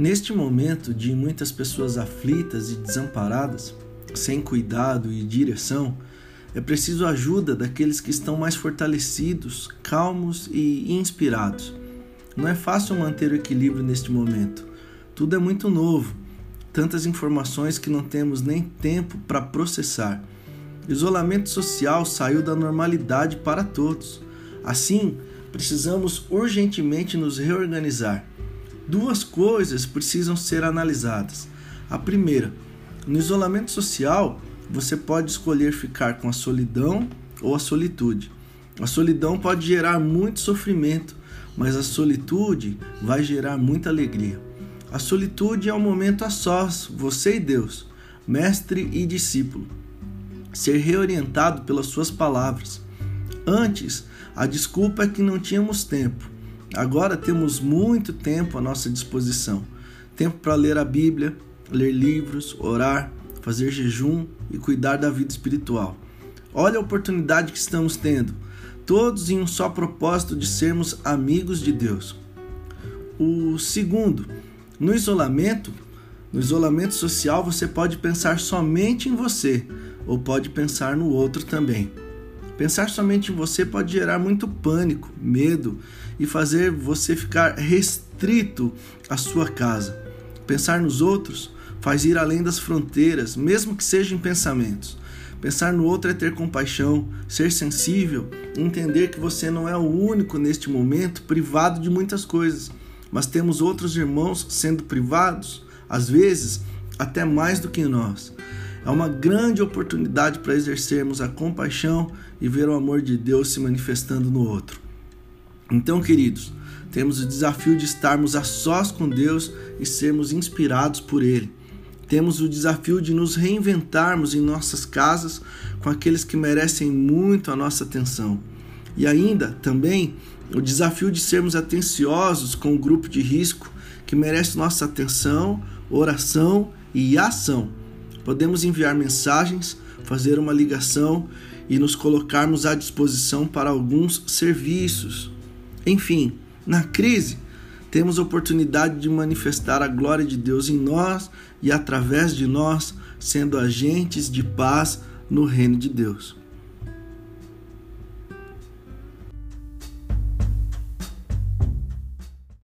Neste momento de muitas pessoas aflitas e desamparadas, sem cuidado e direção, é preciso ajuda daqueles que estão mais fortalecidos, calmos e inspirados. Não é fácil manter o equilíbrio neste momento. Tudo é muito novo, tantas informações que não temos nem tempo para processar. Isolamento social saiu da normalidade para todos. Assim, precisamos urgentemente nos reorganizar. Duas coisas precisam ser analisadas. A primeira, no isolamento social, você pode escolher ficar com a solidão ou a solitude. A solidão pode gerar muito sofrimento, mas a solitude vai gerar muita alegria. A solitude é um momento a sós, você e Deus, mestre e discípulo. Ser reorientado pelas suas palavras. Antes, a desculpa é que não tínhamos tempo. Agora temos muito tempo à nossa disposição. Tempo para ler a Bíblia, ler livros, orar, fazer jejum e cuidar da vida espiritual. Olha a oportunidade que estamos tendo, todos em um só propósito de sermos amigos de Deus. O segundo, no isolamento, no isolamento social, você pode pensar somente em você ou pode pensar no outro também. Pensar somente em você pode gerar muito pânico, medo e fazer você ficar restrito à sua casa. Pensar nos outros faz ir além das fronteiras, mesmo que seja em pensamentos. Pensar no outro é ter compaixão, ser sensível, entender que você não é o único neste momento privado de muitas coisas, mas temos outros irmãos sendo privados, às vezes até mais do que nós. É uma grande oportunidade para exercermos a compaixão e ver o amor de Deus se manifestando no outro. Então, queridos, temos o desafio de estarmos a sós com Deus e sermos inspirados por Ele. Temos o desafio de nos reinventarmos em nossas casas com aqueles que merecem muito a nossa atenção. E ainda, também, o desafio de sermos atenciosos com o grupo de risco que merece nossa atenção, oração e ação podemos enviar mensagens, fazer uma ligação e nos colocarmos à disposição para alguns serviços. Enfim, na crise, temos oportunidade de manifestar a glória de Deus em nós e através de nós, sendo agentes de paz no reino de Deus.